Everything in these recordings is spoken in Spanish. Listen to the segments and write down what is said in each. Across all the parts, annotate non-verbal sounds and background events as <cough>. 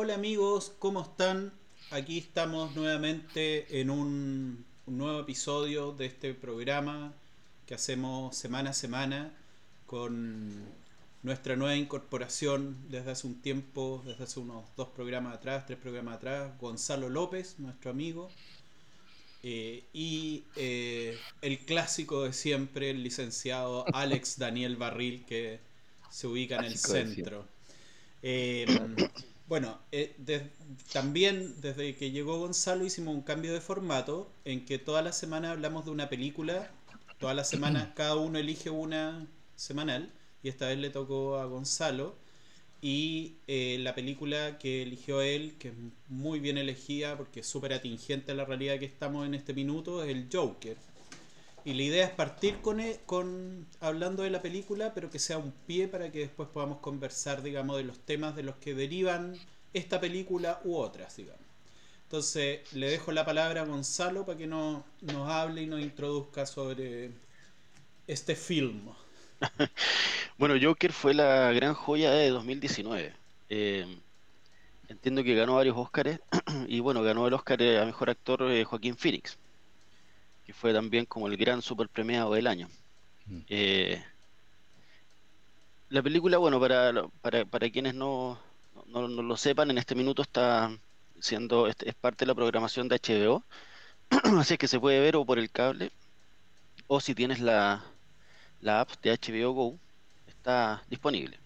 Hola amigos, ¿cómo están? Aquí estamos nuevamente en un, un, nuevo episodio de este programa que hacemos semana a semana con nuestra nueva incorporación desde hace un tiempo, desde hace unos dos programas atrás, tres programas atrás, Gonzalo López, nuestro amigo, eh, y eh, el clásico de siempre, el licenciado Alex Daniel Barril, que se ubica en el centro. Eh, bueno, también desde que llegó Gonzalo hicimos un cambio de formato en que toda la semana hablamos de una película, toda la semana <clears throat> cada uno elige una semanal y esta vez le tocó a Gonzalo. Y eh, la película que eligió él, que es muy bien elegida porque es súper atingente a la realidad que estamos en este minuto, es el Joker. Y la idea es partir con, e, con hablando de la película, pero que sea un pie para que después podamos conversar, digamos, de los temas de los que derivan esta película u otras, digamos. Entonces, le dejo la palabra a Gonzalo para que nos hable y nos introduzca sobre este film. <laughs> bueno, Joker fue la gran joya de 2019. Eh, entiendo que ganó varios Oscars <clears throat> y bueno, ganó el Oscar a Mejor Actor eh, Joaquín Phoenix, que fue también como el gran super premiado del año. Mm. Eh, la película, bueno, para, para, para quienes no, no, lo sepan, en este minuto está siendo, es, parte de la programación de HBO, <clears throat> así es que se puede ver o por el cable, o si tienes la, la app de HBO Go está disponible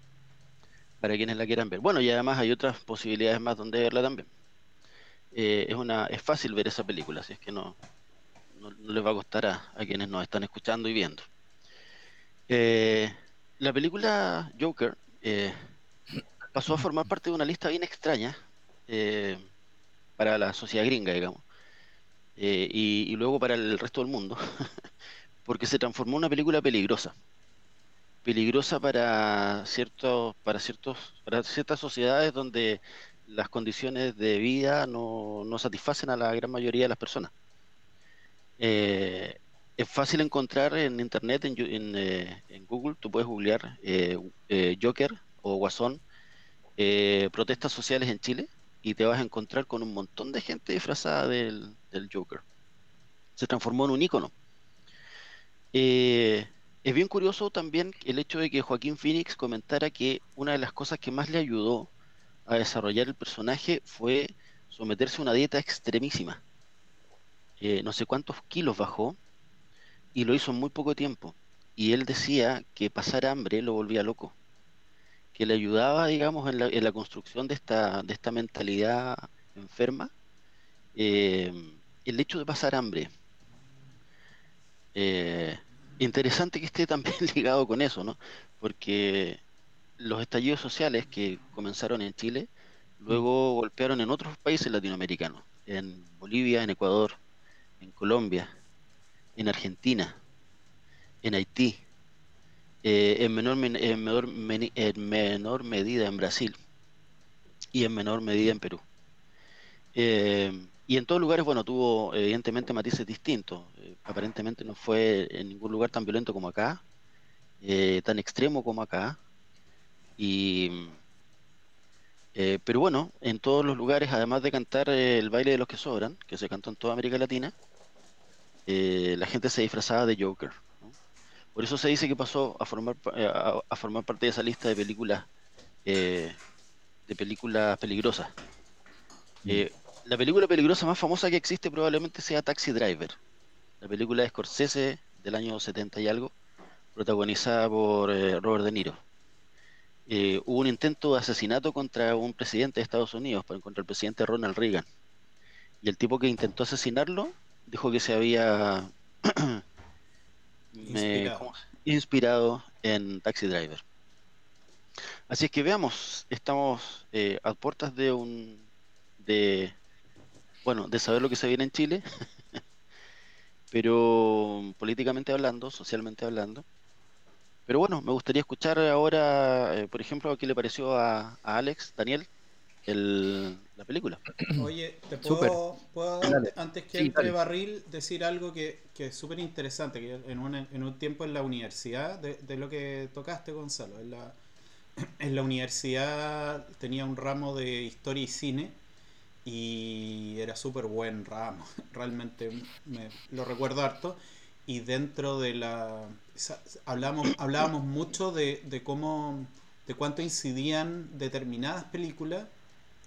para quienes la quieran ver. Bueno, y además hay otras posibilidades más donde verla también. Eh, es una es fácil ver esa película, así es que no, no, les va a costar a, quienes nos están escuchando y viendo. Eh, la película Joker eh, pasó a formar parte de una lista bien extraña para la sociedad gringa, digamos, y, y luego para el resto del mundo. <laughs> porque se transformó en una película peligrosa. Peligrosa para para ciertos, para ciertas sociedades donde las condiciones de vida no, satisfacen a la gran mayoría de las personas. Eh, es fácil encontrar en internet, en, eh, Google, tú puedes googlear eh, Joker o Guasón, protestas sociales en Chile, y te vas a encontrar con un montón de gente disfrazada del, Joker. Se transformó en un ícono es bien curioso también el hecho de que Joaquín Phoenix comentara que una de las cosas que más le ayudó a desarrollar el personaje fue someterse a una dieta extremísima. Eh, no sé cuántos kilos bajó y lo hizo en muy poco tiempo. Y él decía que pasar hambre lo volvía loco, que le ayudaba, digamos, en la, construcción de esta, de esta mentalidad enferma, eh, el hecho de pasar hambre. Eh, interesante que esté también <laughs> ligado con eso, ¿no? Porque los estallidos sociales que comenzaron en Chile, luego golpearon en otros países latinoamericanos, en Bolivia, en Ecuador, en Colombia, en Argentina, en Haití, eh, en, menor, en, menor, en menor medida en Brasil y en menor medida en Perú. Eh, y en todos lugares, bueno, tuvo evidentemente matices distintos. Eh, aparentemente no fue en ningún lugar tan violento como acá, tan extremo como acá. Y, pero bueno, en todos los lugares, además de cantar el baile de los que sobran, que se cantó en toda América Latina, la gente se disfrazaba de Joker. Por eso se dice que pasó a formar, a, formar parte de esa lista de películas, de películas peligrosas. Mm la película peligrosa más famosa que existe probablemente sea Taxi Driver, la película de Scorsese del año 70 y algo, protagonizada por eh, Robert De Niro. Eh, hubo un intento de asesinato contra un presidente de Estados Unidos, contra el presidente Ronald Reagan. Y el tipo que intentó asesinarlo dijo que se había <clears throat> inspirado. en Taxi Driver. Así es que veamos, estamos eh, a puertas de un de bueno, de saber lo que se viene en Chile, <laughs> pero políticamente hablando, socialmente hablando. Pero bueno, me gustaría escuchar ahora, eh, por ejemplo, qué le pareció a, Alex, Daniel, el, la película. Oye, ¿te puedo, antes que entre Barril, decir algo que, que es súper interesante, que en un, en un tiempo en la universidad, de, de, lo que tocaste, Gonzalo, en la, en la universidad tenía un ramo de historia y cine y era súper buen ramo, <laughs> realmente me, lo recuerdo harto. Y dentro de la... Hablamos, hablábamos mucho de, de cómo, de cuánto incidían determinadas películas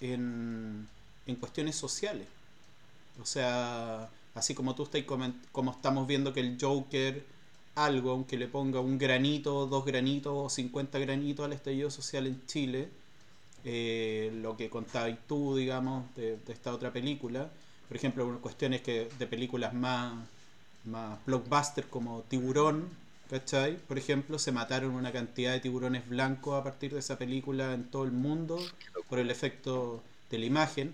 en, en cuestiones sociales. O sea, así como tú estás como estamos viendo que el Joker algo, aunque le ponga un granito, dos granitos o 50 granitos al estallido social en Chile, eh, lo que contabas tú, digamos, de, esta otra película, por ejemplo, cuestiones que de películas más, más blockbuster como Tiburón, ¿cachai? Por ejemplo, se mataron una cantidad de tiburones blancos a partir de esa película en todo el mundo por el efecto de la imagen,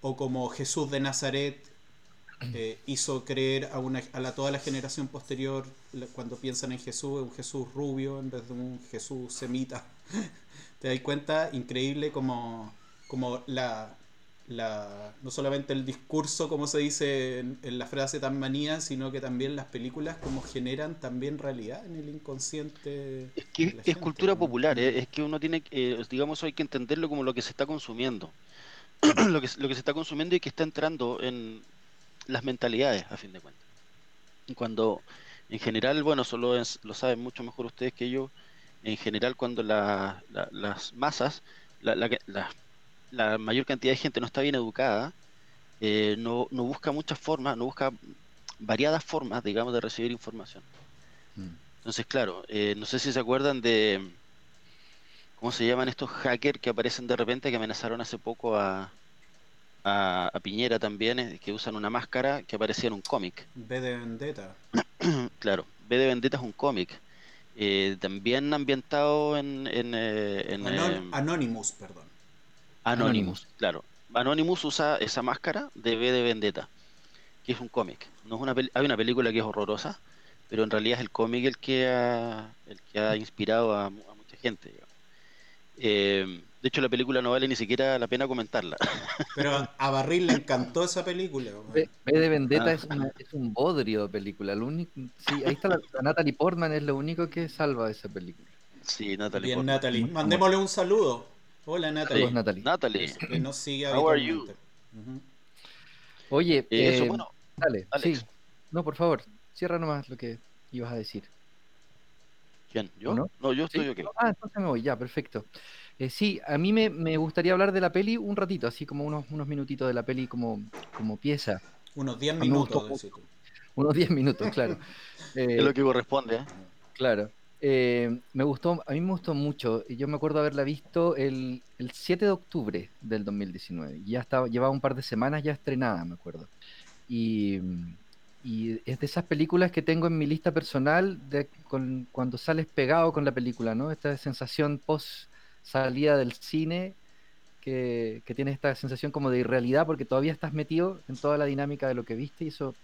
o como Jesús de Nazaret eh, hizo creer a, una, a toda la generación posterior, cuando piensan en Jesús, un Jesús rubio en vez de un Jesús semita. <laughs> Te das cuenta, increíble como, como la, la, no solamente el discurso, como se dice en, la frase tan manía, sino que también las películas como generan también realidad en el inconsciente. Es que es cultura popular, ¿eh? es que uno tiene, eh, digamos, hay que entenderlo como lo que se está consumiendo. <clears throat> lo, que, lo que se está consumiendo y que está entrando en, las mentalidades, a fin de cuentas. Cuando, en general, bueno, solo lo saben mucho mejor ustedes que yo, en general cuando las masas, la, la, mayor cantidad de gente no está bien educada, eh, no, no, busca muchas formas, no busca variadas formas, digamos, de recibir información. Mm. Entonces, claro, eh, no sé si se acuerdan de, ¿cómo se llaman estos hackers que aparecen de repente que amenazaron hace poco a, a, Piñera también, eh, que usan una máscara que aparecía en un cómic. B de Vendetta. <clears throat> claro, B de Vendetta es un cómic. Eh, también ambientado en... en, eh, Anonymous, perdón. Anonymous, claro. Anonymous usa esa máscara de B de Vendetta, que es un cómic. No es una hay una película que es horrorosa, pero en realidad es el cómic el que ha, el que ha inspirado a, mucha gente. Eh, de hecho, la película no vale ni siquiera la pena comentarla. <laughs> Pero a Barril le encantó esa película. B, de Vendetta ah. es, un bodrio de película. único, sí, ahí está la, Natalie Portman, es lo único que salva esa película. Sí, Natalie Bien, Natalie. Mandémosle un saludo. Hola, Natalie. Hola, Natalie. Natalie. Que nos sigue How are you? Oye, eh, bueno, dale, sí. No, por favor, cierra nomás lo que ibas a decir. ¿Quién? ¿Yo? No, no yo estoy ¿Sí? Ah, entonces me voy, ya, perfecto. Eh, sí, a mí me, gustaría hablar de la peli un ratito, así como unos, unos minutitos de la peli como, como pieza. Unos 10 minutos. Unos 10 minutos, claro. <laughs> es lo que corresponde. ¿eh? Claro. Eh, me gustó, a mí me gustó mucho. Yo me acuerdo haberla visto el, el 7 de octubre del 2019. Ya estaba, llevaba un par de semanas ya estrenada, me acuerdo. Y, y es de esas películas que tengo en mi lista personal de con, cuando sales pegado con la película, ¿no? Esta sensación post salida del cine que, que tienes esta sensación como de irrealidad porque todavía estás metido en toda la dinámica de lo que viste y eso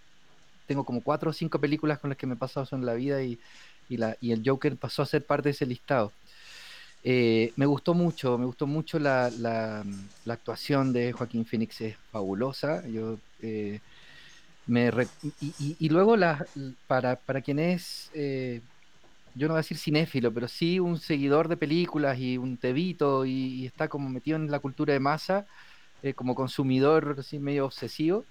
tengo como cuatro o cinco películas con las que me he pasado eso en la vida y, y, la, y el Joker pasó a ser parte de ese listado. Eh, me gustó mucho, me gustó mucho la, la, actuación de Joaquín Phoenix, es fabulosa. Yo, eh, me y, y, luego la, para, para quien es eh, yo no voy a decir cinéfilo, pero sí un seguidor de películas y un tebito y, está como metido en la cultura de masa, como consumidor así medio obsesivo.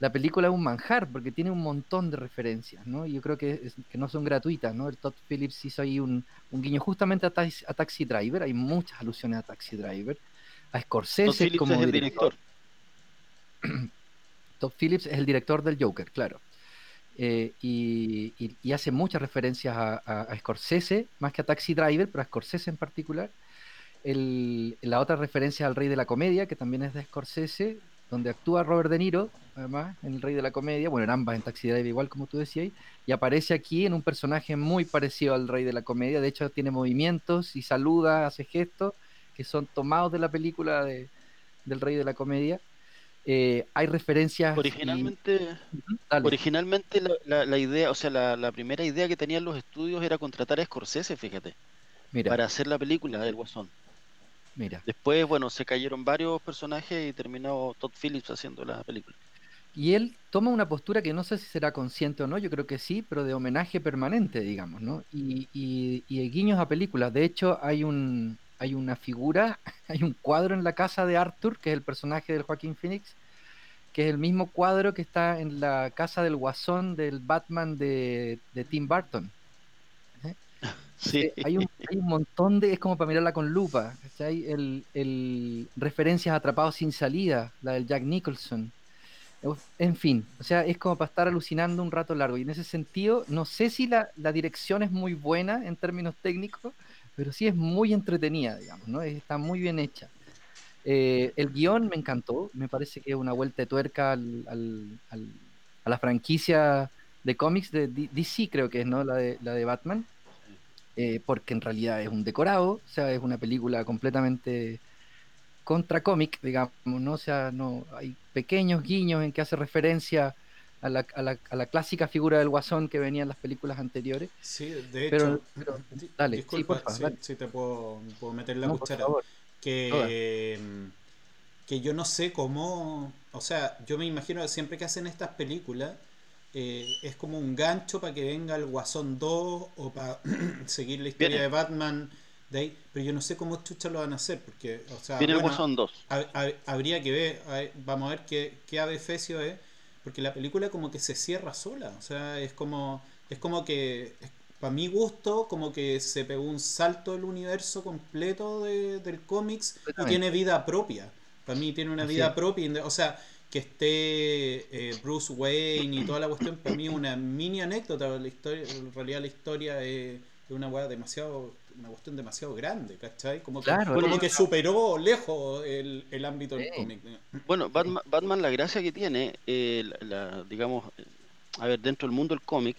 La película es un manjar porque tiene un montón de referencias, ¿no? Y yo creo que, que no son gratuitas, ¿no? El Todd Phillips hizo ahí un, un guiño justamente a, a, Taxi Driver, hay muchas alusiones a Taxi Driver, a Scorsese como es el director. <clears throat> Todd Phillips es el director del Joker, claro. Eh, y, hace muchas referencias a, Scorsese, más que a Taxi Driver, pero a Scorsese en particular. la otra referencia al Rey de la Comedia, que también es de Scorsese, donde actúa Robert De Niro, además, en El Rey de la Comedia, bueno, en ambas, en Taxi Driver igual como tú decías, y aparece aquí en un personaje muy parecido al Rey de la Comedia, de hecho tiene movimientos y saluda, hace gestos que son tomados de la película de, del Rey de la Comedia. Eh, hay referencias. Originalmente, originalmente la, idea, o sea, la, primera idea que tenían los estudios era contratar a Scorsese, fíjate, para hacer la película del Guasón. Mira. Después, bueno, se cayeron varios personajes y terminó Todd Phillips haciendo la película. Y él toma una postura que no sé si será consciente o no, yo creo que sí, pero de homenaje permanente, digamos, ¿no? Y, y, y guiños a películas. De hecho, hay un, hay una figura, <laughs> hay un cuadro en la casa de Arthur, que es el personaje del Joaquín Phoenix, que es el mismo cuadro que está en la casa del guasón del Batman de, de Tim Burton. Sí. Eh, Hay, un, hay un montón de, es como para mirarla con lupa, ¿cachai? El, el referencias atrapados sin salida, la del Jack Nicholson. En fin, o sea, es como para estar alucinando un rato largo. Y en ese sentido, no sé si la, la dirección es muy buena en términos técnicos, pero sí es muy entretenida, digamos, ¿no? Está muy bien hecha. Eh, el guion me encantó, me parece que es una vuelta de tuerca al, al- a la franquicia de cómics de DC, creo que es, ¿no? La de, la de Batman, Eh, porque en realidad es un decorado, o sea, es una película completamente contra cómic, digamos, ¿no? O sea, no, hay pequeños guiños en que hace referencia a la, a la- a la clásica figura del guasón que venía en las películas anteriores. Sí, de hecho. Pero- dale, sí, disculpa, porfa, sí, dale. sí te puedo, puedo meter la No, cuchara. que, que yo no sé cómo, o sea, yo me imagino que siempre que hacen estas películas eh, es como un gancho para que venga el Guasón 2 o para <clears throat> seguir la historia Viene. de Batman de ahí, pero yo no sé cómo chucha lo van a hacer, porque, o sea, Viene el Guasón 2. hab- hab- habría que ver, a ver, vamos a ver qué, qué ave fecio es, porque la película como que se cierra sola, o sea, es como, es como que, para mi gusto, como que se pegó un salto del universo completo de- del cómics y tiene vida propia. Para mí tiene una vida propia, o sea, que esté eh, Bruce Wayne y toda la cuestión, para mí es una mini anécdota, la historia, en realidad la historia es una weá demasiado, una cuestión demasiado grande, ¿cachai? Como que, Claro, como que superó lejos el, el ámbito del cómic. Bueno, Batman, Batman, la gracia que tiene, eh, la, la- digamos, a ver, dentro del mundo del cómic,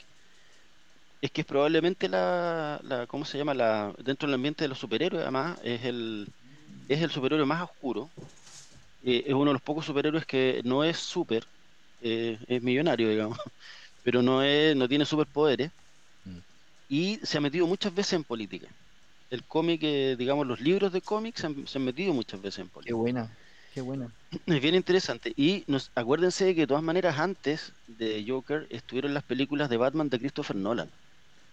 es que es probablemente la, la, ¿cómo se llama? La, dentro del ambiente de los superhéroes, además, es el, es el superhéroe más oscuro. Eh, es uno de los pocos superhéroes que no es super, eh, es millonario, digamos, <laughs> pero no es, no tiene superpoderes. Mm. Y se ha metido muchas veces en política. El cómic, eh, digamos, los libros de cómics se han, se han metido muchas veces en política. Qué buena, qué buena. <clears throat> Es bien interesante. Y nos, acuérdense de que de todas maneras antes de Joker estuvieron las películas de Batman de Christopher Nolan,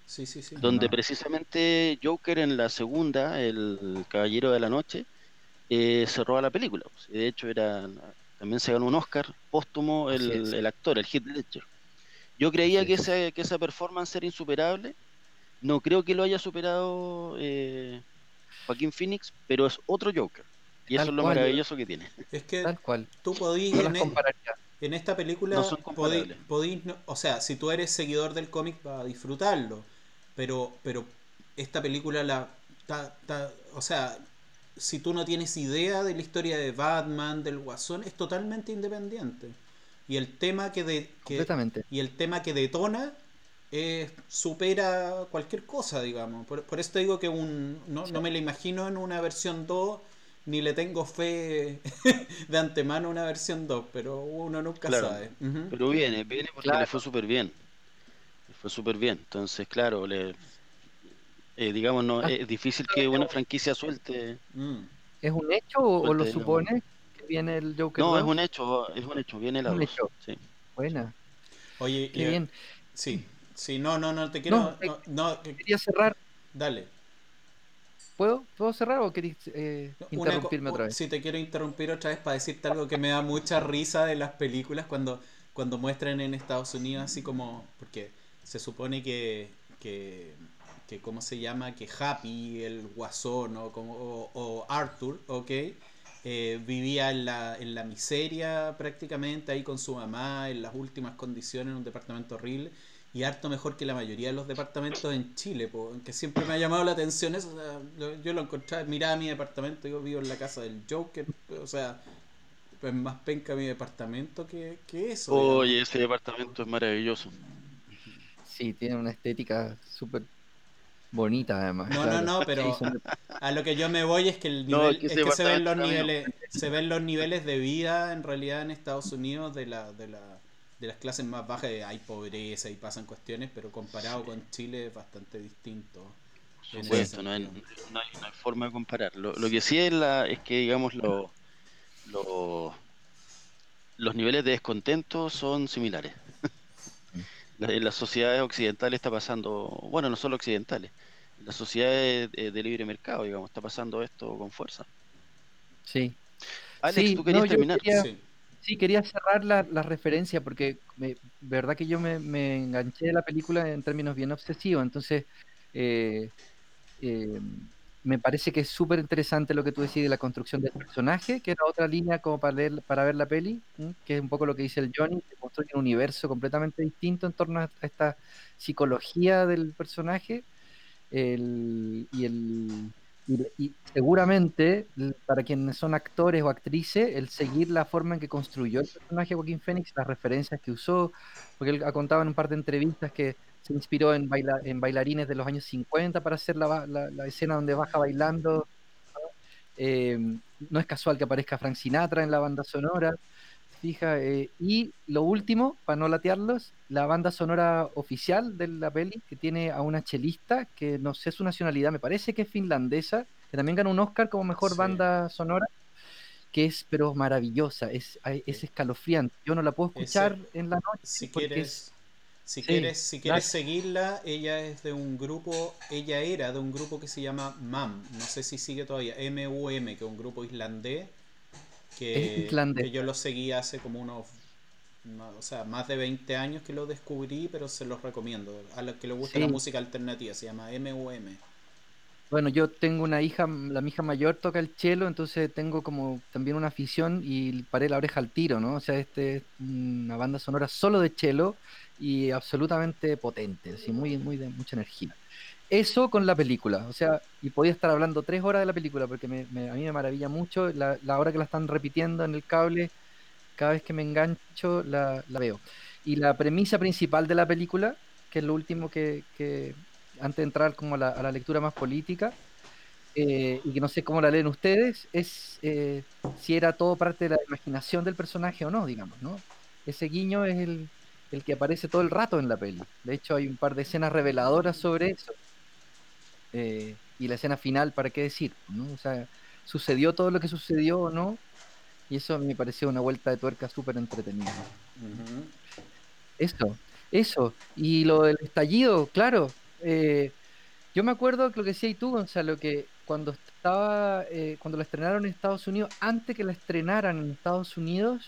Sí, sí, sí. donde no. precisamente Joker en la segunda, el Caballero de la Noche, eh, se roba la película. pues. De hecho, era también se ganó un Oscar póstumo el, actor, el Heath Ledger. Yo creía que es. esa, que esa performance era insuperable. No creo que lo haya superado eh, Joaquín Phoenix, pero es otro Joker. Y eso es lo cual. maravilloso que tiene. Es que Tal cual. tú podís No en, e- en esta película, No son podí- comparables. podís no- o sea, si tú eres seguidor del cómic vas a disfrutarlo, pero, pero esta película la, ta- ta- o sea, si tú no tienes idea de la historia de Batman, del Guasón, es totalmente independiente. Y el tema que, de, que, Completamente. y el tema que detona eh, supera cualquier cosa, digamos. Por, por eso te digo que un, no, no me la imagino en una versión 2, ni le tengo fe <laughs> de antemano a una versión 2, pero uno nunca Claro. sabe. Pero viene, viene porque Claro. le fue súper bien. Le fue súper bien. Entonces, claro, le, eh, digamos, no, Ah. es difícil que una franquicia suelte. Mm. ¿Es un hecho o, o lo supone que viene el Joker No, es 2? un hecho, es un hecho, viene la Un dos, hecho. sí. Buena, Oye, qué eh, bien. sí, sí, no, no, no te quiero. No, No, no, que- Quería cerrar. dale. ¿Puedo, ¿Puedo cerrar o querés eh, Una interrumpirme otra vez? Sí, te quiero interrumpir otra vez para decirte algo que me da mucha risa de las películas cuando, cuando muestran en Estados Unidos así como, porque se supone que, que, que ¿cómo se llama? Que Happy, el guasón o, como, o, o Arthur, ¿ok? Eh, vivía en la, en la miseria prácticamente ahí con su mamá, en las últimas condiciones, en un departamento horrible. Y harto mejor que la mayoría de los departamentos en Chile, po, que siempre me ha llamado la atención eso. o sea, yo, yo lo encontraba, miraba mi departamento, yo vivo en la casa del Joker, o sea, pues más penca mi departamento que, que eso. digamos. Oye, ese departamento es maravilloso. Sí, tiene una estética súper bonita además. No, claro. no, no, pero a lo que yo me voy es que el nivel, es que es ese que se ven los niveles, se ven los niveles de vida en realidad en Estados Unidos de la, de la, de las clases más bajas, hay pobreza y pasan cuestiones, pero comparado con Chile es bastante distinto. Por supuesto, no hay, no hay- no hay forma de comparar. Lo, lo que sí es, la, es que, digamos, lo- lo- los niveles de descontento son similares. La- En las sociedades occidentales está pasando, bueno, no solo occidentales, la sociedad de, libre mercado, digamos, está pasando esto con fuerza. Sí. Alex, tú querías terminar. sí. quería cerrar la, referencia porque me, verdad que yo me, enganché de la película en términos bien obsesivos, entonces eh, eh, me parece que es súper interesante lo que tú decís de la construcción del personaje, que era otra línea como para, leer, para ver la peli, que es un poco lo que dice el Johnny, que construye un universo completamente distinto en torno a esta psicología del personaje. El, y, el, y, seguramente para quienes son actores o actrices, el seguir la forma en que construyó el personaje Joaquín Phoenix, las referencias que usó, porque él ha contado en un par de entrevistas que se inspiró en, en bailarines de los años 50 para hacer la, la, escena donde baja bailando. Eh, no es casual que aparezca Frank Sinatra en la banda sonora. Fija, eh, y lo último, para no latearlos, la banda sonora oficial de la peli, que tiene a una chelista, que no sé su nacionalidad, me parece que es finlandesa, que también ganó un Oscar como mejor banda sonora, que es pero maravillosa, es, es escalofriante. Yo no la puedo escuchar en la noche. Si quieres, si quieres, si quieres seguirla, ella es de un grupo, ella era de un grupo que se llama MAM, no sé si sigue todavía, MUM, que es un grupo islandés que, yo lo seguí hace como unos o sea, más de 20 años que lo descubrí, pero se los recomiendo. A los que les gusta la música alternativa, se llama MUM. Bueno, yo tengo una hija, la mi hija mayor toca el cello, entonces tengo como también una afición y paré la oreja al tiro, ¿no? O sea, este es una banda sonora solo de cello y absolutamente potente, así muy, muy de mucha energía eso con la película. O sea, y podía estar hablando tres horas de la película porque a mí me maravilla mucho la, hora que la están repitiendo en el cable. Cada vez que me engancho la, veo. Y la premisa principal de la película, que es lo último que, antes de entrar como a la, lectura más política, eh, y que no sé cómo la leen ustedes, es eh, si era todo parte de la imaginación del personaje o no, digamos, ¿no? Ese guiño es el, el que aparece todo el rato en la peli. De hecho, hay un par de escenas reveladoras sobre eso. Eh, y la escena final, ¿para qué decir? ¿no? O sea, sucedió todo lo que sucedió o no, y eso me pareció una vuelta de tuerca súper entretenida. Eso, eso. Y lo del estallido, claro. Eh, yo me acuerdo que lo que decías tú, Gonzalo, que cuando estaba, eh, cuando la estrenaron en Estados Unidos, antes que la estrenaran en Estados Unidos,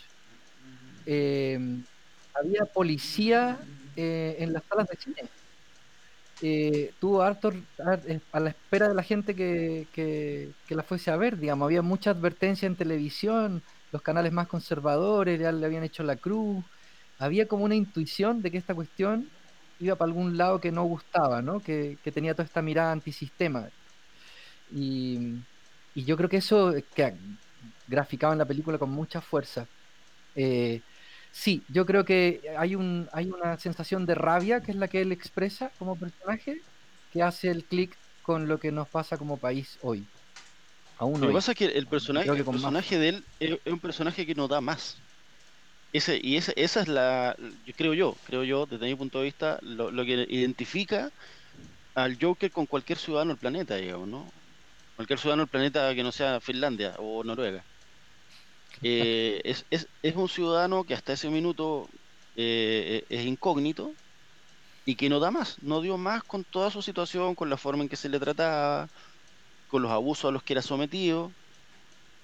había policía en las salas de cine eh, tuvo harto eh, a la espera de la gente que, que, la fuese a ver, digamos, había mucha advertencia en televisión, los canales más conservadores ya le habían hecho la cruz, había como una intuición de que esta cuestión iba para algún lado que no gustaba, ¿no? Que, que tenía toda esta mirada antisistema. Y, y yo creo que eso que graficaba en la película con mucha fuerza. Eh, Sí, yo creo que hay, un, hay una sensación de rabia que es la que él expresa como personaje que hace el clic con lo que nos pasa como país hoy. Aún lo que pasa es que el personaje, personaje de él es, un personaje que no da más. Ese, y esa, esa es la, yo creo yo, creo yo, desde mi punto de vista, lo, que identifica al Joker con cualquier ciudadano del planeta, digamos, ¿no? Cualquier ciudadano del planeta que no sea Finlandia o Noruega. Eh, <laughs> es, es, es, un ciudadano que hasta ese minuto eh, es incógnito y que no da más, no dio más con toda su situación, con la forma en que se le trataba, con los abusos a los que era sometido.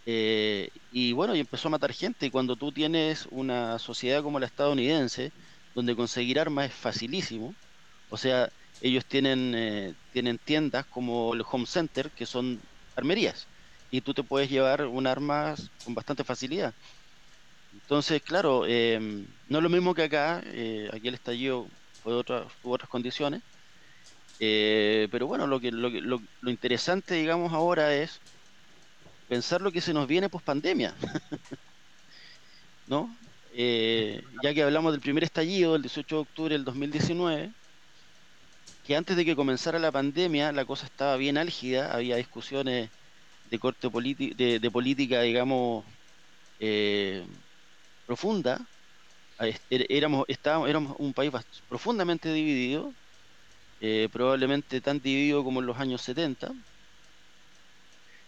Eh, y bueno, y empezó a matar gente. Y cuando tú tienes una sociedad como la estadounidense, donde conseguir armas es facilísimo, o sea, ellos tienen, tienen tiendas como el Home Center, que son armerías y tú te puedes llevar un arma con bastante facilidad. Entonces, claro, em, no es lo mismo que acá, eh, aquí el estallido fue de otras, otras condiciones, eh, pero bueno, lo, que, lo, lo, lo, interesante, digamos, ahora es pensar lo que se nos viene post pandemia, <laughs> ¿no? Eh, ya que hablamos del primer estallido, el 18 de octubre del 2019, que antes de que comenzara la pandemia la cosa estaba bien álgida, había discusiones de corte de, de, política, digamos, eh, profunda, er, éramos, estábamos, éramos un país profundamente dividido, eh, probablemente tan dividido como en los años 70,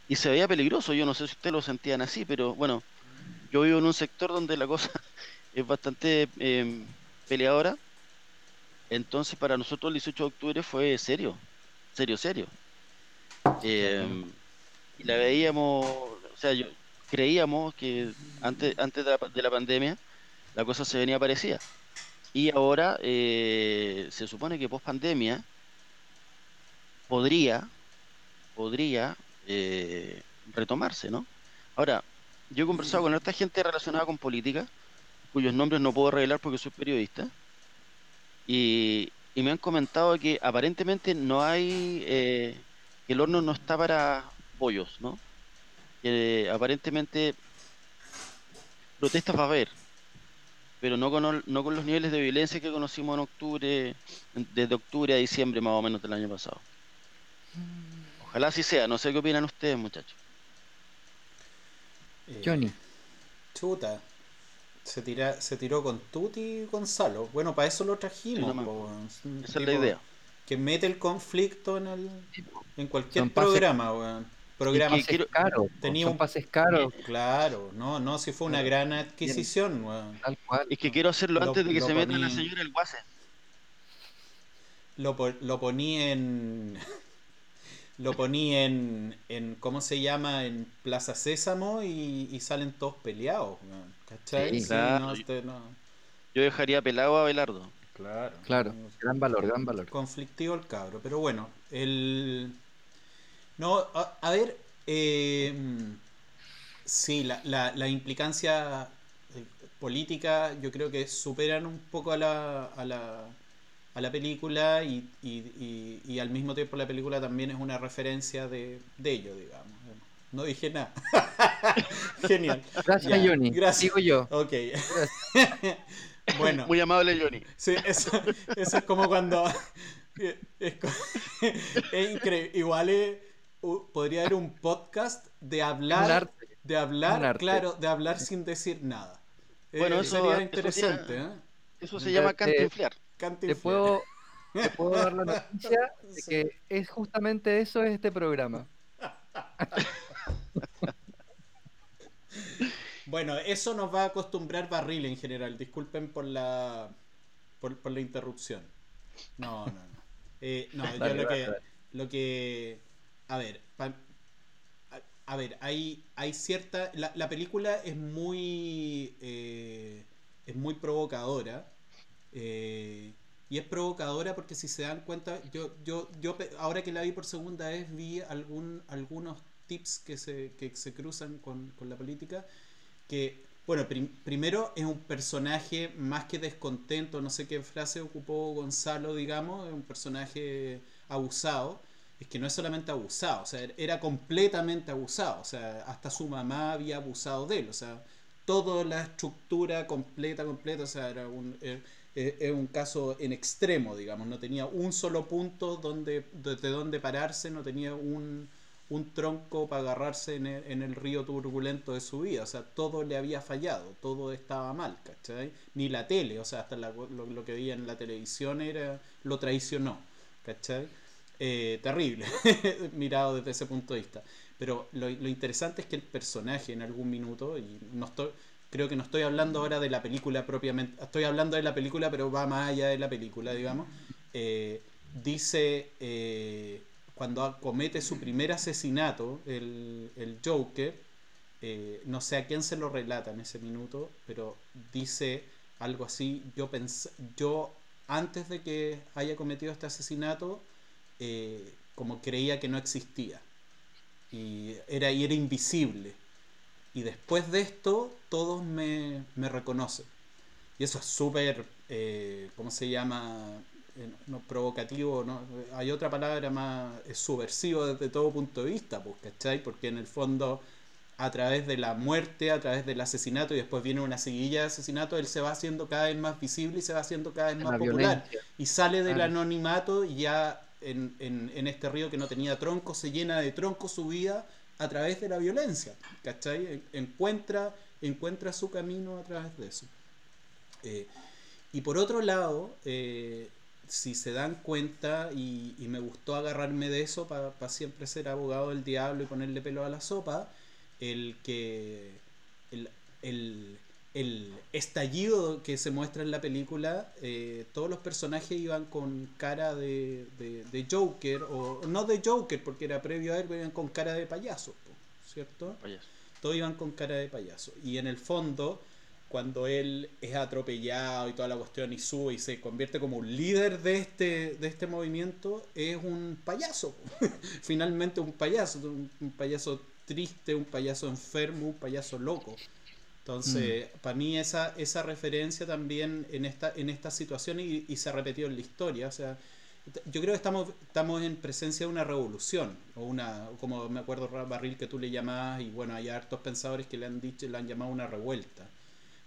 y se veía peligroso, yo no sé si ustedes lo sentían así, pero bueno, yo vivo en un sector donde la cosa <laughs> es bastante eh, peleadora, entonces para nosotros el 18 de octubre fue serio, serio, serio. Eh, y la veíamos, o sea, yo creíamos que antes, antes de, la, de la pandemia la cosa se venía parecida. Y ahora eh, se supone que post pandemia podría, podría eh, retomarse, ¿no? Ahora, yo he conversado con esta gente relacionada con política, cuyos nombres no puedo revelar porque soy periodista, y, y me han comentado que aparentemente no hay, eh, que el horno no está para pollos, ¿no? Que aparentemente protestas va a haber, pero no con, no con los niveles de violencia que conocimos en octubre, desde octubre a diciembre más o menos del año pasado. Ojalá así sea, no sé qué opinan ustedes, muchachos. Eh, Johnny. Chuta. Se, tira, se tiró con Tuti y Gonzalo. Bueno, para eso lo trajimos. po, Esa es la idea. Que mete el conflicto en el en cualquier Son programa, weón. Programa que tenía son un- pases caros, Claro, no, no, si fue una gran adquisición, weón. tal cual. Es que quiero hacerlo Lo- antes de que se meta la señora el guase. Lo, lo poní en. <laughs> Lo poní en, en. ¿Cómo se llama? En Plaza Sésamo y, y salen todos peleados, weón. ¿Cachai? Sí, claro. no, este, no. Yo dejaría pelado a Belardo. Claro. Claro, gran valor, gran valor. conflictivo el cabro. Pero bueno, el. No, a, a ver. Eh, sí, la, la, la implicancia eh, política yo creo que superan un poco a la, a la, a la película y, y, y, y al mismo tiempo la película también es una referencia de, de ello, digamos. No dije nada. <laughs> Genial. Gracias, Ya, Johnny. gracias. Digo yo. Ok. <laughs> bueno. Muy amable, Johnny. Sí, eso, eso es como cuando. <laughs> Es, increíble. Igual es- u- podría haber un podcast de hablar. De hablar, claro, de hablar sin decir nada. Eh, Bueno, eso- sería eso interesante, sería- ¿eh? Eso se llama cantinflear. Te puedo, te puedo dar la noticia de <laughs> Sí. que es justamente eso es este programa. <laughs> Bueno, eso nos va a acostumbrar Barril en general. Disculpen por la por, por la interrupción. No, no, no. Eh, no, yo lo que lo que a ver, pa- a, ver, hay hay cierta la, la película es muy eh, es muy provocadora. eh, y es provocadora porque si se dan cuenta, yo, yo, yo ahora que la vi por segunda vez vi algún, algunos tips que se, que se cruzan con, con la política que, bueno, prim- primero es un personaje más que descontento, no sé qué frase ocupó Gonzalo, digamos, es un personaje abusado. Es que no es solamente abusado, o sea, era completamente abusado, o sea, hasta su mamá había abusado de él, o sea, toda la estructura completa, completa, o sea, era un, eh, eh, un caso en extremo, digamos, no tenía un solo punto donde, desde donde pararse, no tenía un, un tronco para agarrarse en el, en el río turbulento de su vida. O sea, todo le había fallado, todo estaba mal, ¿cachai? Ni la tele, o sea, hasta la- lo, lo que veía en la televisión era lo traicionó, ¿cachai? Eh, terrible, <laughs> mirado desde ese punto de vista. Pero lo, interesante es que el personaje en algún minuto, y no estoy, creo que no estoy hablando ahora de la película propiamente, estoy hablando de la película, pero va más allá de la película, digamos, eh, dice, eh, cuando comete su primer asesinato, el, el Joker, no sé a quién se lo relata en ese minuto, pero dice algo así, yo pens yo antes de que haya cometido este asesinato, eh, como creía que no existía. Y era, y era invisible. Y después de esto, todos me, me reconocen. Y eso es súper, eh, ¿cómo se llama? Eh, no, provocativo, ¿no? Hay otra palabra más subversivo desde todo punto de vista, pues, ¿cachai? Porque en el fondo, a través de la muerte, a través del asesinato, y después viene una seguilla de asesinato, él se va haciendo cada vez más visible y se va haciendo cada vez La más popular. violencia. Y sale del anonimato y ya en, este río que no tenía tronco, se llena de tronco su vida a través de la violencia. ¿Cachai? En- Encuentra, encuentra su camino a través de eso. Eh, y por otro lado, eh, si se dan cuenta, y, me gustó agarrarme de eso para siempre ser abogado del diablo y ponerle pelo a la sopa, el que el, el estallido que se muestra en la película, eh, todos los personajes iban con cara de, de, Joker, o no de Joker, porque era previo a él, iban con cara de payaso, ¿cierto? Todos iban con cara de payaso. Y en el fondo, cuando él es atropellado y toda la cuestión y sube y se convierte como un líder de este, de este movimiento, es un payaso. <laughs> Finalmente un payaso, un payaso triste, un payaso enfermo, un payaso loco. Entonces, mm. para mí esa, esa referencia también en esta, en esta situación y, se ha repetido en la historia. O sea, yo creo que estamos, estamos en presencia de una revolución, o una, como me acuerdo Barril que tú le llamabas, y bueno, hay hartos pensadores que le han dicho, le han llamado una revuelta.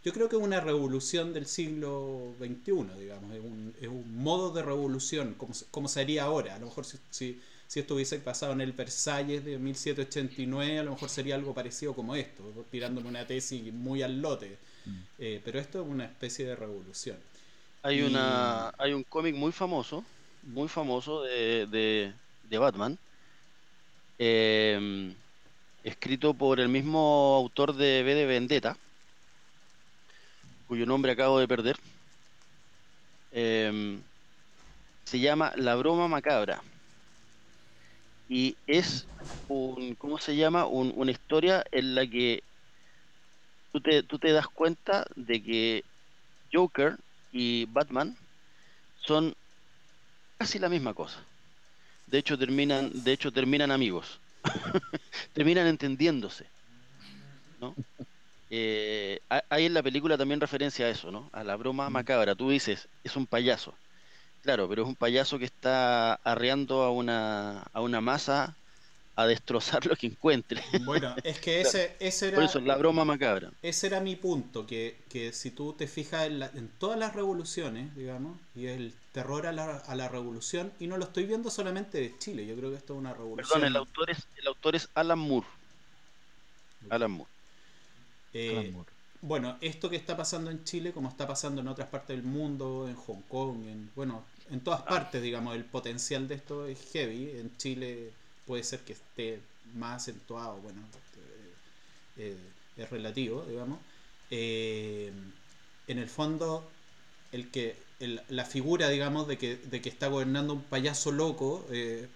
Yo creo que es una revolución del siglo XXI, digamos, es un, es un modo de revolución, como, como sería ahora. A lo mejor si si esto hubiese pasado en el Versalles de 1789, a lo mejor sería algo parecido como esto, tirándome una tesis muy al lote. Mm. Eh, pero esto es una especie de revolución. Hay, una, hay un cómic muy famoso, muy famoso de, de, Batman, em, escrito por el mismo autor de B de Vendetta, cuyo nombre acabo de perder. Em, se llama La Broma Macabra y es un, ¿cómo se llama? una historia en la que tú te, tú te das cuenta de que Joker y Batman son casi la misma cosa. De hecho terminan, de hecho terminan amigos. <laughs> terminan entendiéndose. ¿no? Eh, hay en la película también referencia a eso, ¿no? A la broma macabra. Tú dices, es un payaso. Claro, pero es un payaso que está arreando a una, a una masa a destrozar <laughs> lo que encuentre. Bueno, es que ese, ese era... Por eso, la broma macabra. Ese era mi punto, que, que si tú te fijas en, en, todas las revoluciones, digamos, y el terror a la, a la revolución, y no lo estoy viendo solamente de Chile, yo creo que esto es una revolución... Perdón, el autor es, el autor es Alan Moore. Alan Moore. Eh, Alan Moore. Bueno, esto que está pasando en Chile, como está pasando en otras partes del mundo, en Hong Kong, en, bueno, en todas partes, digamos, el potencial de esto es heavy. En Chile puede ser que esté más acentuado, bueno, eh, es relativo, digamos. Eh, en el fondo, el que la figura, digamos, de que, de que está gobernando un payaso loco, eh,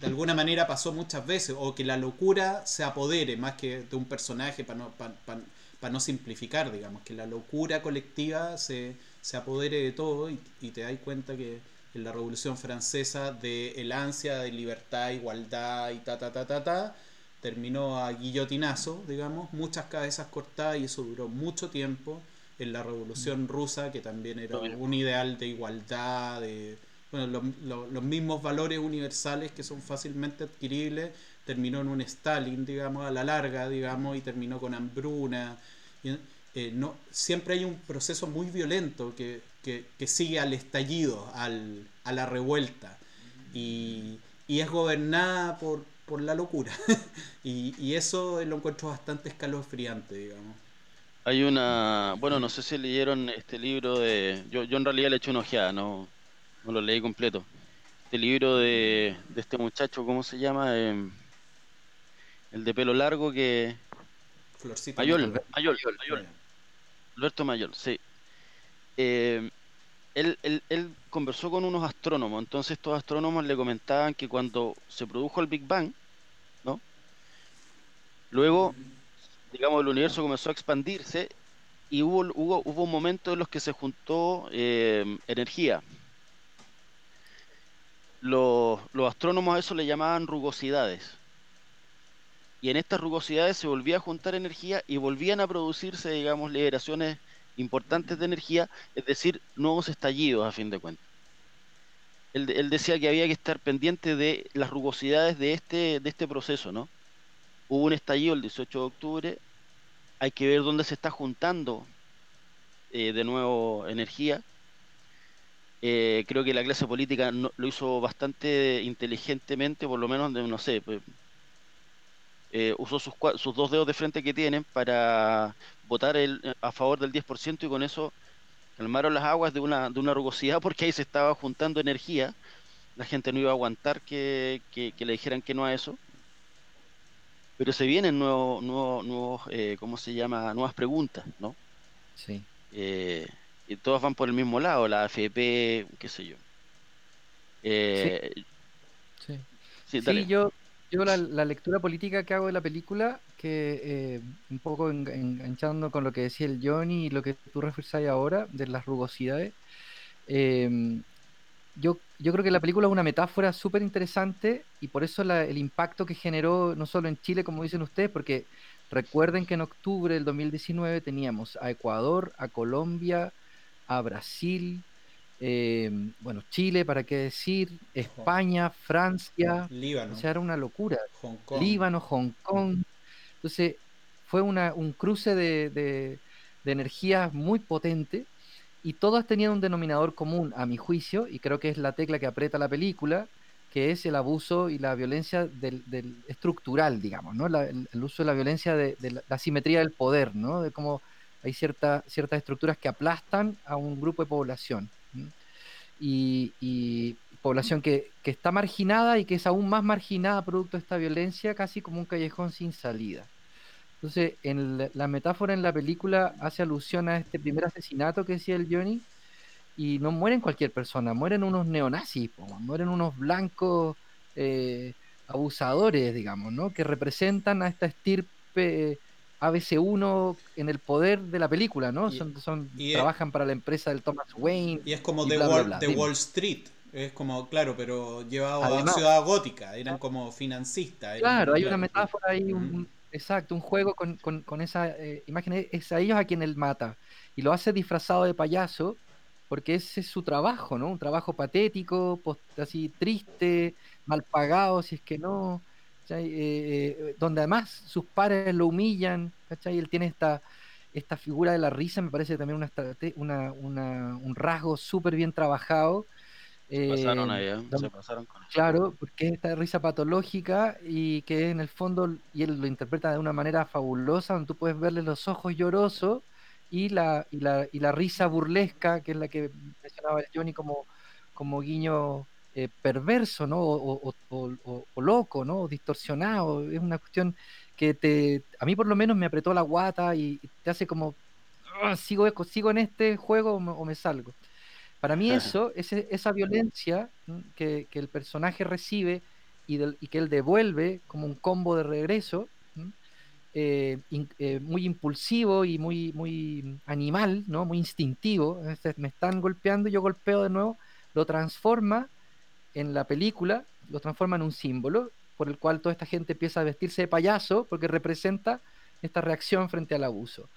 de alguna manera pasó muchas veces, o que la locura se apodere más que de un personaje, para no, para no simplificar, digamos, que la locura colectiva se, se apodere de todo y, te das cuenta que en la Revolución Francesa de el ansia de libertad, igualdad y ta ta ta ta ta terminó a guillotinazo, digamos, muchas cabezas cortadas y eso duró mucho tiempo. En la Revolución Rusa, que también era un ideal de igualdad, de bueno, los mismos valores universales que son fácilmente adquiribles, terminó en un Stalin, digamos, a la larga, digamos, y terminó con hambruna. Eh, no, siempre hay un proceso muy violento que, sigue al estallido, al, a la revuelta, y, es gobernada por, por la locura. <laughs> y, eso lo encuentro bastante escalofriante, digamos. Hay una, bueno, no sé si leyeron este libro de, yo, yo en realidad le eché una ojeada, no, no lo leí completo. Este libro de, de este muchacho, ¿cómo se llama? Eh, el de pelo largo que... Florcito. Mayol, Mayol, Mayol, Alberto Mayol, sí. Eh, él, él, él, conversó con unos astrónomos, entonces estos astrónomos le comentaban que cuando se produjo el Big Bang, ¿no? Luego, digamos, el universo comenzó a expandirse y hubo, hubo, hubo un momento en los que se juntó eh, energía. Los, los astrónomos a eso le llamaban rugosidades y en estas rugosidades se volvía a juntar energía y volvían a producirse, digamos, liberaciones importantes de energía, es decir, nuevos estallidos a fin de cuentas. Él, decía que había que estar pendiente de las rugosidades de este, de este proceso, ¿no? Hubo un estallido el 18 de octubre, hay que ver dónde se está juntando eh, de nuevo energía. Eh, creo que la clase política lo hizo bastante inteligentemente, por lo menos, no sé, pues, eh, usó sus, sus dos dedos de frente que tienen para votar el, a favor del 10% y con eso calmaron las aguas de una, de una rugosidad porque ahí se estaba juntando energía. La gente no iba a aguantar que, le dijeran que no a eso. Pero se vienen nuevos, nuevos, nuevos eh, ¿cómo se llama? Nuevas preguntas, ¿no? Sí. Eh, y todos van por el mismo lado, la AFP, qué sé yo. Eh, Sí. sí, Sí, dale. yo, yo la, la lectura política que hago de la película, que eh, un poco en- enganchando con lo que decía el Johnny y lo que tú refrescas ahora de las rugosidades, eh, yo, yo creo que la película es una metáfora súper interesante y por eso la- el impacto que generó no solo en Chile, como dicen ustedes, porque recuerden que en octubre del 2019 teníamos a Ecuador, a Colombia, a Brasil, eh, bueno, Chile, para qué decir, España, Francia, Líbano, o sea, era una locura. Hong Kong. Líbano, Hong Kong. Entonces, fue una, un cruce de, de, de energías muy potente y todas tenían un denominador común, a mi juicio, y creo que es la tecla que aprieta la película, que es el abuso y la violencia del, del estructural, digamos, ¿no? La- el, el uso de la violencia de, de la, la asimetría del poder, ¿no? De cómo hay cierta, ciertas estructuras que aplastan a un grupo de población. Y, población que, que está marginada y que es aún más marginada producto de esta violencia, casi como un callejón sin salida. Entonces, en la, metáfora en la película hace alusión a este primer asesinato que decía el Johnny, y no mueren cualquier persona, mueren unos neonazis, mueren unos blancos eh, abusadores, digamos, ¿no? Que representan a esta estirpe ABC1 en el poder de la película, ¿no? Y- Son, son, y- trabajan para la empresa del Thomas Wayne. Y es como y The, bla, Wall, bla, The dime. Wall Street. Es como, claro, pero llevado a Además- Ciudad Gótica. Eran como financistas. eran- Claro, hay una metáfora ahí, un, exacto, un juego con, con- con esa eh, imagen, es- a ellos a quien él mata, y lo hace disfrazado de payaso, porque ese es su trabajo, ¿no? Un trabajo patético, pos- así triste, mal pagado, si es que no. Eh, eh, donde además sus pares lo humillan, ¿cachai? Él tiene esta, esta figura de la risa, me parece también una, una, una- un rasgo súper bien trabajado. Se pasaron eh, ahí, ¿eh? donde- Se pasaron con. Claro, porque es esta risa patológica y que en el fondo, y él lo interpreta de una manera fabulosa, donde tú puedes verle los ojos llorosos y la, y la, y la risa burlesca, que es la que mencionaba el Johnny como, como guiño eh, perverso, ¿no? O, o- o- o- o loco, ¿no? O distorsionado. Es una cuestión que te, a mí por lo menos me apretó la guata y te hace como, "Ah, sigo, sigo en este juego o me, o me salgo. Para mí eso, ese- esa violencia que, que el personaje recibe y, del- y que él devuelve como un combo de regreso, eh, in- eh, muy impulsivo y muy, muy animal, ¿no? muy instintivo, me están golpeando y yo golpeo de nuevo, lo transforma en la película, lo transforma en un símbolo por el cual toda esta gente empieza a vestirse de payaso porque representa esta reacción frente al abuso.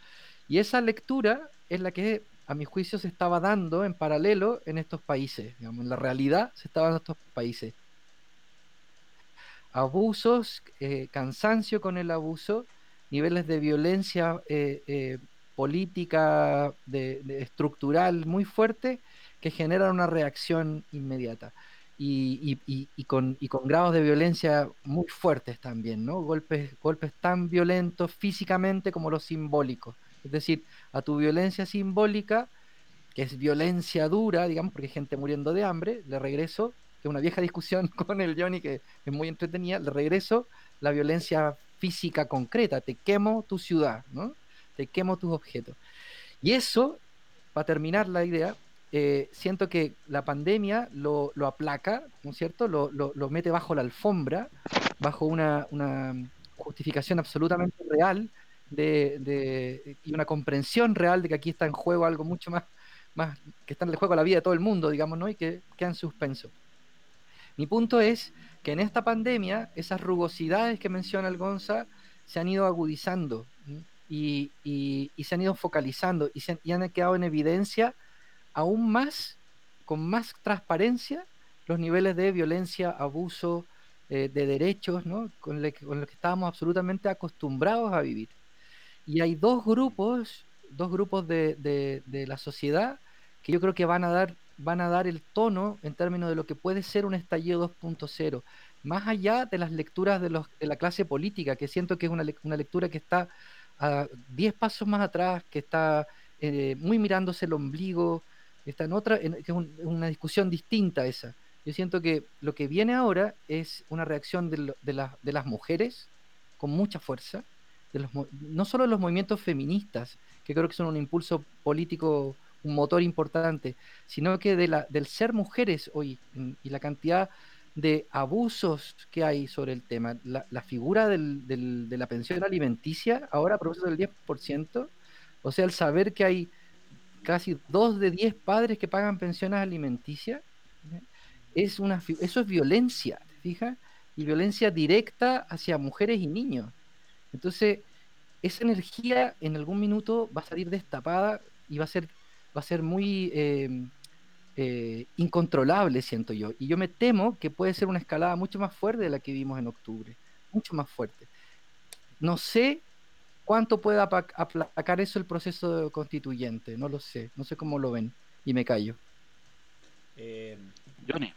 Y esa lectura es la que, a mi juicio, se estaba dando en paralelo en estos países. Digamos, en la realidad se estaba dando en estos países. Abusos, eh, cansancio con el abuso, niveles de violencia eh, eh, política, de estructural muy fuerte, que generan una reacción inmediata. Y, y- con, y con grados de violencia muy fuertes también, ¿no? Golpes, golpes tan violentos físicamente como los simbólicos. Es decir, a tu violencia simbólica, que es violencia dura, digamos, porque hay gente muriendo de hambre, le regreso, que es una vieja discusión <laughs> con el Johnny que es muy entretenida, le regreso la violencia física concreta, te quemo tu ciudad, ¿no? Te quemo tus objetos. Y eso, para terminar la idea, eh, siento que la pandemia lo, lo aplaca, ¿no es cierto? Lo, lo- mete bajo la alfombra, bajo una, una justificación absolutamente real de, de- y una comprensión real de que aquí está en juego algo mucho más, más que está en el juego la vida de todo el mundo, digamos, ¿no? Y que queda en suspenso. Mi punto es que en esta pandemia esas rugosidades que menciona el Gonza se han ido agudizando y, y- y se han ido focalizando y, se, y han quedado en evidencia aún más, con más transparencia, los niveles de violencia, abuso eh, de derechos, ¿no? con, los que estábamos absolutamente acostumbrados a vivir. Y hay dos grupos, dos grupos de, de- la sociedad que yo creo que van a dar, van a dar el tono en términos de lo que puede ser un estallido 2.0, más allá de las lecturas de, los, de la clase política, que siento que es una, una lectura que está a 10 pasos más atrás, que está eh, muy mirándose el ombligo, está en otra, en- que es un- una discusión distinta esa. Yo siento que lo que viene ahora es una reacción de, lo- de las- de las mujeres con mucha fuerza, de los, no solo de los movimientos feministas, que creo que son un impulso político, un motor importante, sino que de la, del ser mujeres hoy y la cantidad de abusos que hay sobre el tema. La, figura del, del, de la pensión alimenticia ahora produce del 10%, o sea, el saber que hay casi dos de diez padres que pagan pensiones alimenticias, es una, eso es violencia, ¿te fijas? Y violencia directa hacia mujeres y niños. Entonces, esa energía en algún minuto va a salir destapada y va a ser, va a ser muy eh, eh, incontrolable, siento yo. Y yo me temo que puede ser una escalada mucho más fuerte de la que vimos en octubre, mucho más fuerte. No sé cuánto puede aplacar eso el proceso constituyente, no lo sé, no sé cómo lo ven y me callo. Eh, Johnny.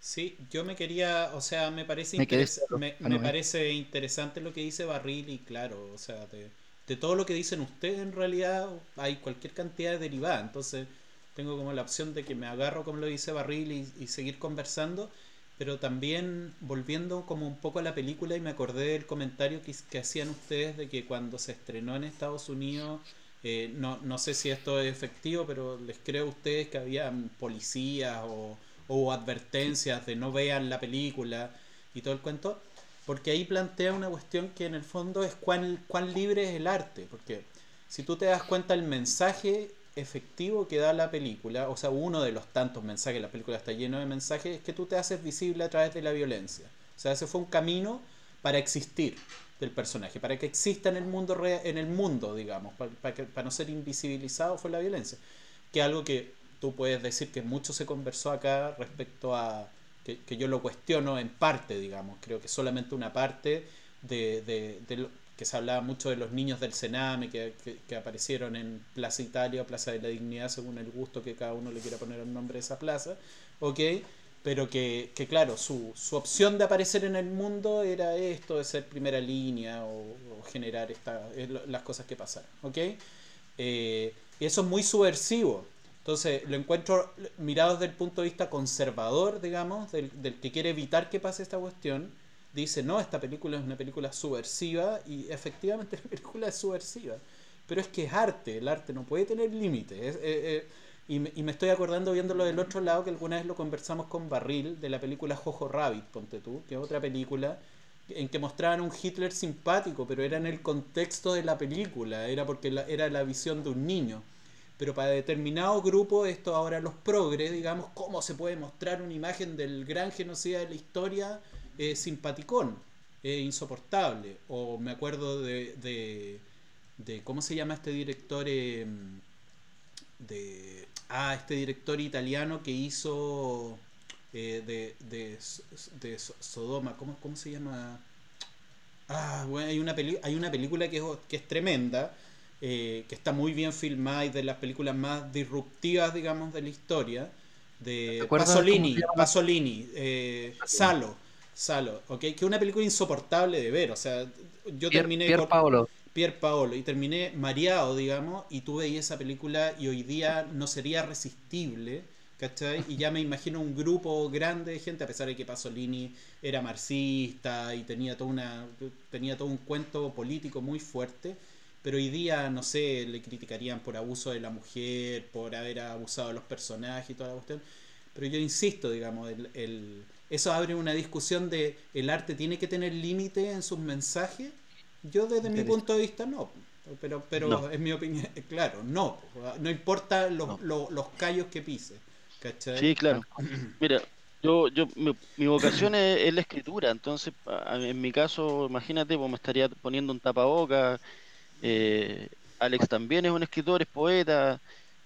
Sí, yo me quería, o sea, me parece, me, me, ah, parece interesante lo que dice Barril y claro, o sea, de, de todo lo que dicen ustedes en realidad hay cualquier cantidad de derivada, entonces tengo como la opción de que me agarro, como lo dice Barril, y, seguir conversando, pero también volviendo como un poco a la película y me acordé del comentario que, hacían ustedes de que cuando se estrenó en Estados Unidos, eh, no, no sé si esto es efectivo, pero les creo a ustedes que había policías o, o advertencias de no vean la película y todo el cuento, porque ahí plantea una cuestión que en el fondo es cuán, cuán libre es el arte, porque si tú te das cuenta el mensaje efectivo que da la película, o sea, uno de los tantos mensajes, la película está lleno de mensajes, es que tú te haces visible a través de la violencia. O sea, ese fue un camino para existir del personaje, para que exista en el mundo, en el mundo digamos, para, para, no ser invisibilizado fue la violencia. Que algo que tú puedes decir que mucho se conversó acá respecto a, que, que yo lo cuestiono en parte, digamos, creo que solamente una parte de, de, de, que se hablaba mucho de los niños del Sename que, que, aparecieron en Plaza Italia o Plaza de la Dignidad, según el gusto que cada uno le quiera poner el nombre de esa plaza, ¿ok? Pero que, que claro, su, su, opción de aparecer en el mundo era esto, de ser primera línea o, generar esta, las cosas que pasaron, ¿ok? Eh, y eso es muy subversivo. Entonces, lo encuentro mirado desde el punto de vista conservador, digamos, del, del que quiere evitar que pase esta cuestión dice, no, esta película es una película subversiva y efectivamente <laughs> la película es subversiva. Pero es que es arte, el arte no puede tener límites. Eh, eh, y, me, y, me estoy acordando viéndolo del otro lado que alguna vez lo conversamos con Barril de la película Jojo Rabbit, ponte tú, que es otra película en que mostraban un Hitler simpático, pero era en el contexto de la película, era porque era la visión de un niño. Pero para determinado grupo, esto ahora los progres, digamos, ¿cómo se puede mostrar una imagen del gran genocida de la historia es simpaticón, es insoportable. O me acuerdo de, de, de ¿cómo se llama este director? Em, de, ah, este director italiano que hizo eh, de, de, de, Sodoma, ¿cómo, ¿cómo se llama? Ah, bueno, hay una, hay una película que es, que es tremenda, eh, que está muy bien filmada y de las películas más disruptivas, digamos, de la historia, de Pasolini, Pasolini, eh, Salo Salo, ¿ok? Que es una película insoportable de ver, o sea, yo terminé... Pier Paolo. Pier Paolo, y terminé mareado, digamos, y tú veías esa película y hoy día no sería resistible, ¿cachai? Y ya me imagino un grupo grande de gente, a pesar de que Pasolini era marxista y tenía, toda una, tenía todo un cuento político muy fuerte, pero hoy día, no sé, le criticarían por abuso de la mujer, por haber abusado de los personajes y toda la cuestión. Pero yo insisto, digamos, el eso abre una discusión de el arte tiene que tener límite en sus mensajes. Yo desde mi punto de vista no, pero pero es mi opinión, <laughs> claro, no, no importa los, los, callos que pise. Sí, claro. <clears throat> Mira, yo, yo mi, vocación es, la escritura, entonces en mi caso, imagínate, pues me estaría poniendo un tapaboca. Eh, Alex también es un escritor, es poeta,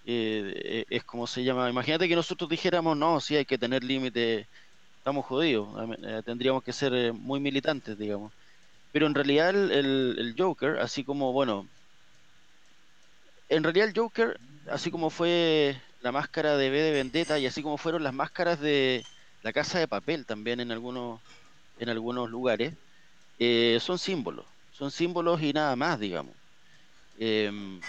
eh, es como se llama. Imagínate que nosotros dijéramos, no, sí hay que tener límite estamos jodidos, eh, tendríamos que ser eh, muy militantes, digamos. Pero en realidad el, el, Joker, así como, bueno, en realidad el Joker, así como fue la máscara de B de Vendetta y así como fueron las máscaras de la Casa de Papel también en algunos, en algunos lugares, eh, son símbolos, son símbolos y nada más, digamos. Em,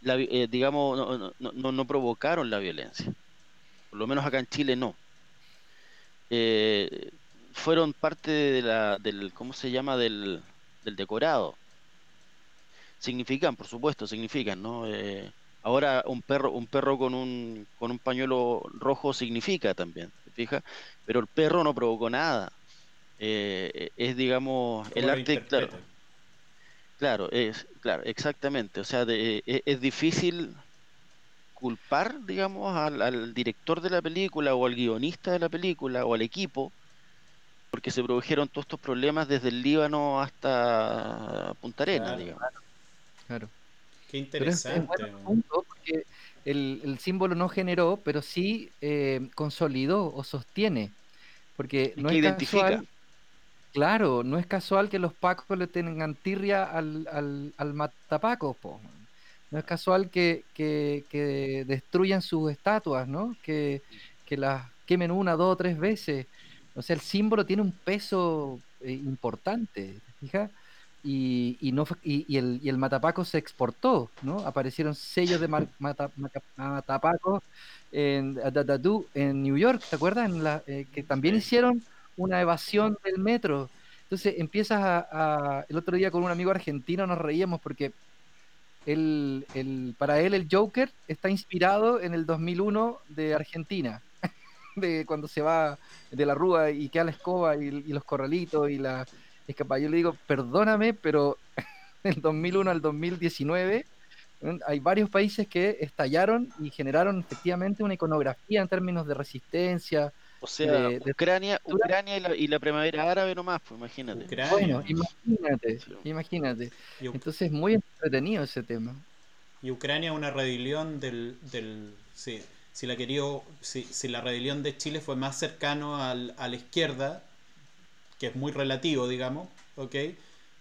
digamos, no, no, no provocaron la violencia, por lo menos acá en Chile no eh, fueron parte de la, del, ¿cómo se llama? Del, del decorado. significan, por supuesto, significan, ¿no? Eh, ahora un perro, un perro con un, con un pañuelo rojo significa también, ¿te fijas? Pero el perro no provocó nada. Eh, es, digamos, el arte, claro, claro, es, claro, exactamente. O sea, de, es, es, difícil culpar, digamos, al, al, director de la película o al guionista de la película o al equipo porque se produjeron todos estos problemas desde el Líbano hasta Punta Arenas, digamos. Claro. Qué interesante. porque el, el, símbolo no generó, pero sí eh, consolidó o sostiene. Porque no es identifica. Casual, claro, no es casual que los pacos le tengan tirria al, al, al matapaco, po. No es casual que, que, que, destruyan sus estatuas, ¿no? Que, que las quemen una, dos o tres veces. O sea, el símbolo tiene un peso eh, importante, fijas? Y, y, no, y, y, el, y el matapaco se exportó, ¿no? Aparecieron sellos de mar, mata, matapaco en, en New York, ¿te acuerdas? En la, eh, que también hicieron una evasión del metro. Entonces empiezas a, a, El otro día con un amigo argentino nos reíamos porque el, el, para él el Joker está inspirado en el 2001 de Argentina <laughs> de cuando se va de la rúa y queda la escoba y, los corralitos y la escapa. Yo le digo, perdóname, pero <laughs> del 2001 al 2019 hay varios países que estallaron y generaron efectivamente una iconografía en términos de resistencia. O sea, de, de Ucrania, Ucrania y la, y la, primavera árabe nomás, pues imagínate. Ucrania. Bueno, imagínate, sí. imagínate. Entonces muy entretenido ese tema. Y Ucrania una rebelión del, del sí, si la querido, si, si, la rebelión de Chile fue más cercano al, a la izquierda, que es muy relativo, digamos, ¿ok?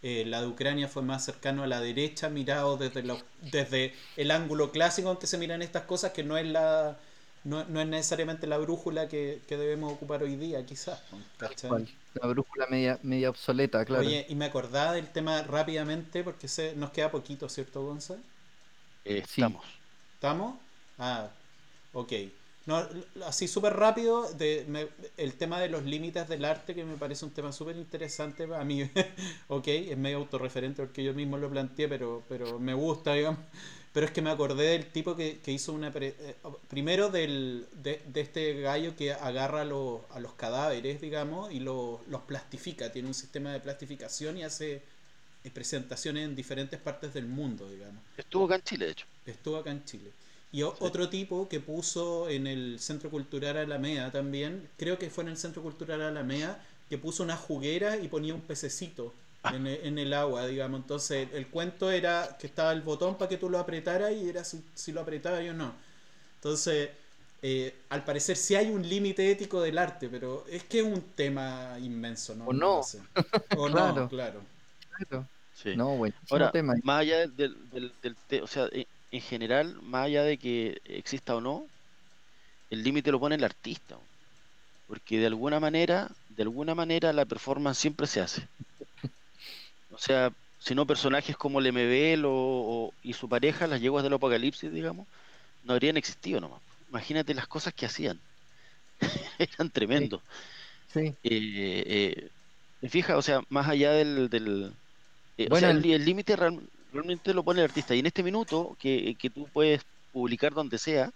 Eh, la de Ucrania fue más cercano a la derecha, mirado desde, lo, desde el ángulo clásico en que se miran estas cosas, que no es la no, no es necesariamente la brújula que, que, debemos ocupar hoy día, quizás. La brújula media, media obsoleta, claro. Oye, y me acordaba del tema rápidamente, porque se, nos queda poquito, ¿cierto, Gonzalo? Eh, estamos. ¿Estamos? Ah, Ok. No, así súper rápido, de, me, el tema de los límites del arte, que me parece un tema súper interesante a mí, <laughs> ok, es medio autorreferente porque yo mismo lo planteé, pero, pero me gusta, digamos. Pero es que me acordé del tipo que, que hizo una... Eh, primero del, de, de, este gallo que agarra lo, a los cadáveres, digamos, y lo, los plastifica, tiene un sistema de plastificación y hace eh, presentaciones en diferentes partes del mundo, digamos. Estuvo acá en Chile, de hecho. Estuvo acá en Chile. Y otro tipo que puso en el Centro Cultural Alameda también, creo que fue en el Centro Cultural Alameda, que puso una juguera y ponía un pececito. En, el, en, el, agua, digamos. Entonces el cuento era que estaba el botón para que tú lo apretaras y era si, si lo apretabas o no. Entonces, eh, al parecer sí hay un límite ético del arte, pero es que es un tema inmenso, ¿no? O no. O <laughs> claro. no, claro. claro. Sí. No, bueno, Ahora, tema. más allá del, del, del, del o sea, en general, más allá de que exista o no, el límite lo pone el artista. Porque de alguna manera, de alguna manera la performance siempre se hace. O sea, si no personajes como Lemebel o, o, y su pareja, las yeguas del apocalipsis, digamos, no habrían existido nomás. Imagínate las cosas que hacían. <laughs> Eran tremendos. Sí. sí. Eh, eh, fija, o sea, más allá del... del eh, bueno, o sea, el límite realmente realmente lo pone el artista. Y en este minuto, que, que tú puedes publicar donde sea,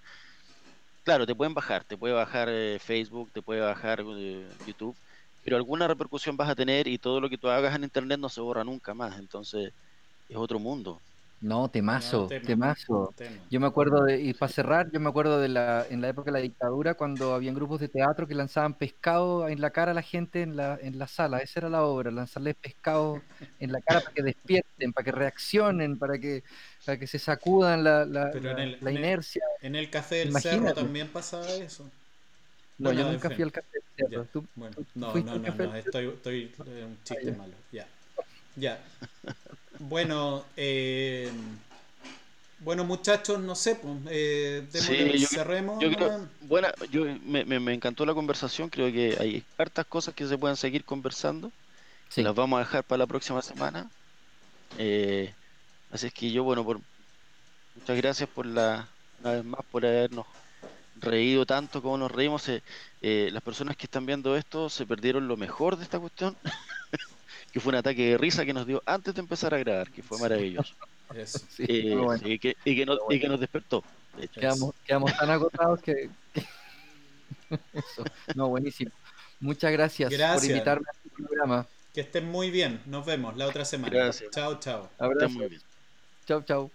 claro, te pueden bajar, te puede bajar eh, Facebook, te puede bajar eh, YouTube, pero alguna repercusión vas a tener y todo lo que tú hagas en Internet no se borra nunca más. Entonces, es otro mundo. No, temazo, no, tema, temazo. Tema. Yo me acuerdo de, y para cerrar, yo me acuerdo de la, en la época de la dictadura, cuando habían grupos de teatro que lanzaban pescado en la cara a la gente en la, en la sala, esa era la obra, lanzarles pescado en la cara para que despierten, para que reaccionen, para que, para que se sacudan la, la, el, la inercia. En el, café del Imagínate. cerro también pasaba eso. No, bueno, yo nunca fui al café del cerro. ¿Tú, bueno, ¿tú no, no, no, no, estoy, estoy un chiste malo, ya. Ya. Bueno, eh, bueno muchachos, no sé, pues, eh, sí, yo, cerremos. Yo creo, buena, yo, me, me, me, encantó la conversación, creo que hay hartas cosas que se pueden seguir conversando. Sí. Las vamos a dejar para la próxima semana. Eh, así es que yo, bueno, por muchas gracias por la, una vez más, por habernos reído tanto como nos reímos. Eh, eh, las personas que están viendo esto se perdieron lo mejor de esta cuestión. <laughs> que fue un ataque de risa que nos dio antes de empezar a grabar, que fue maravilloso. <laughs> Sí, Eh, bueno. y, que, y, que nos, y que nos despertó. de hecho. Quedamos, quedamos tan agotados que. que- <laughs> Eso. No, buenísimo. Muchas gracias, por invitarme a este programa. Que estén muy bien. Nos vemos la otra semana. Gracias. Chao, chao. Abrazo. muy bien. Chau, chau.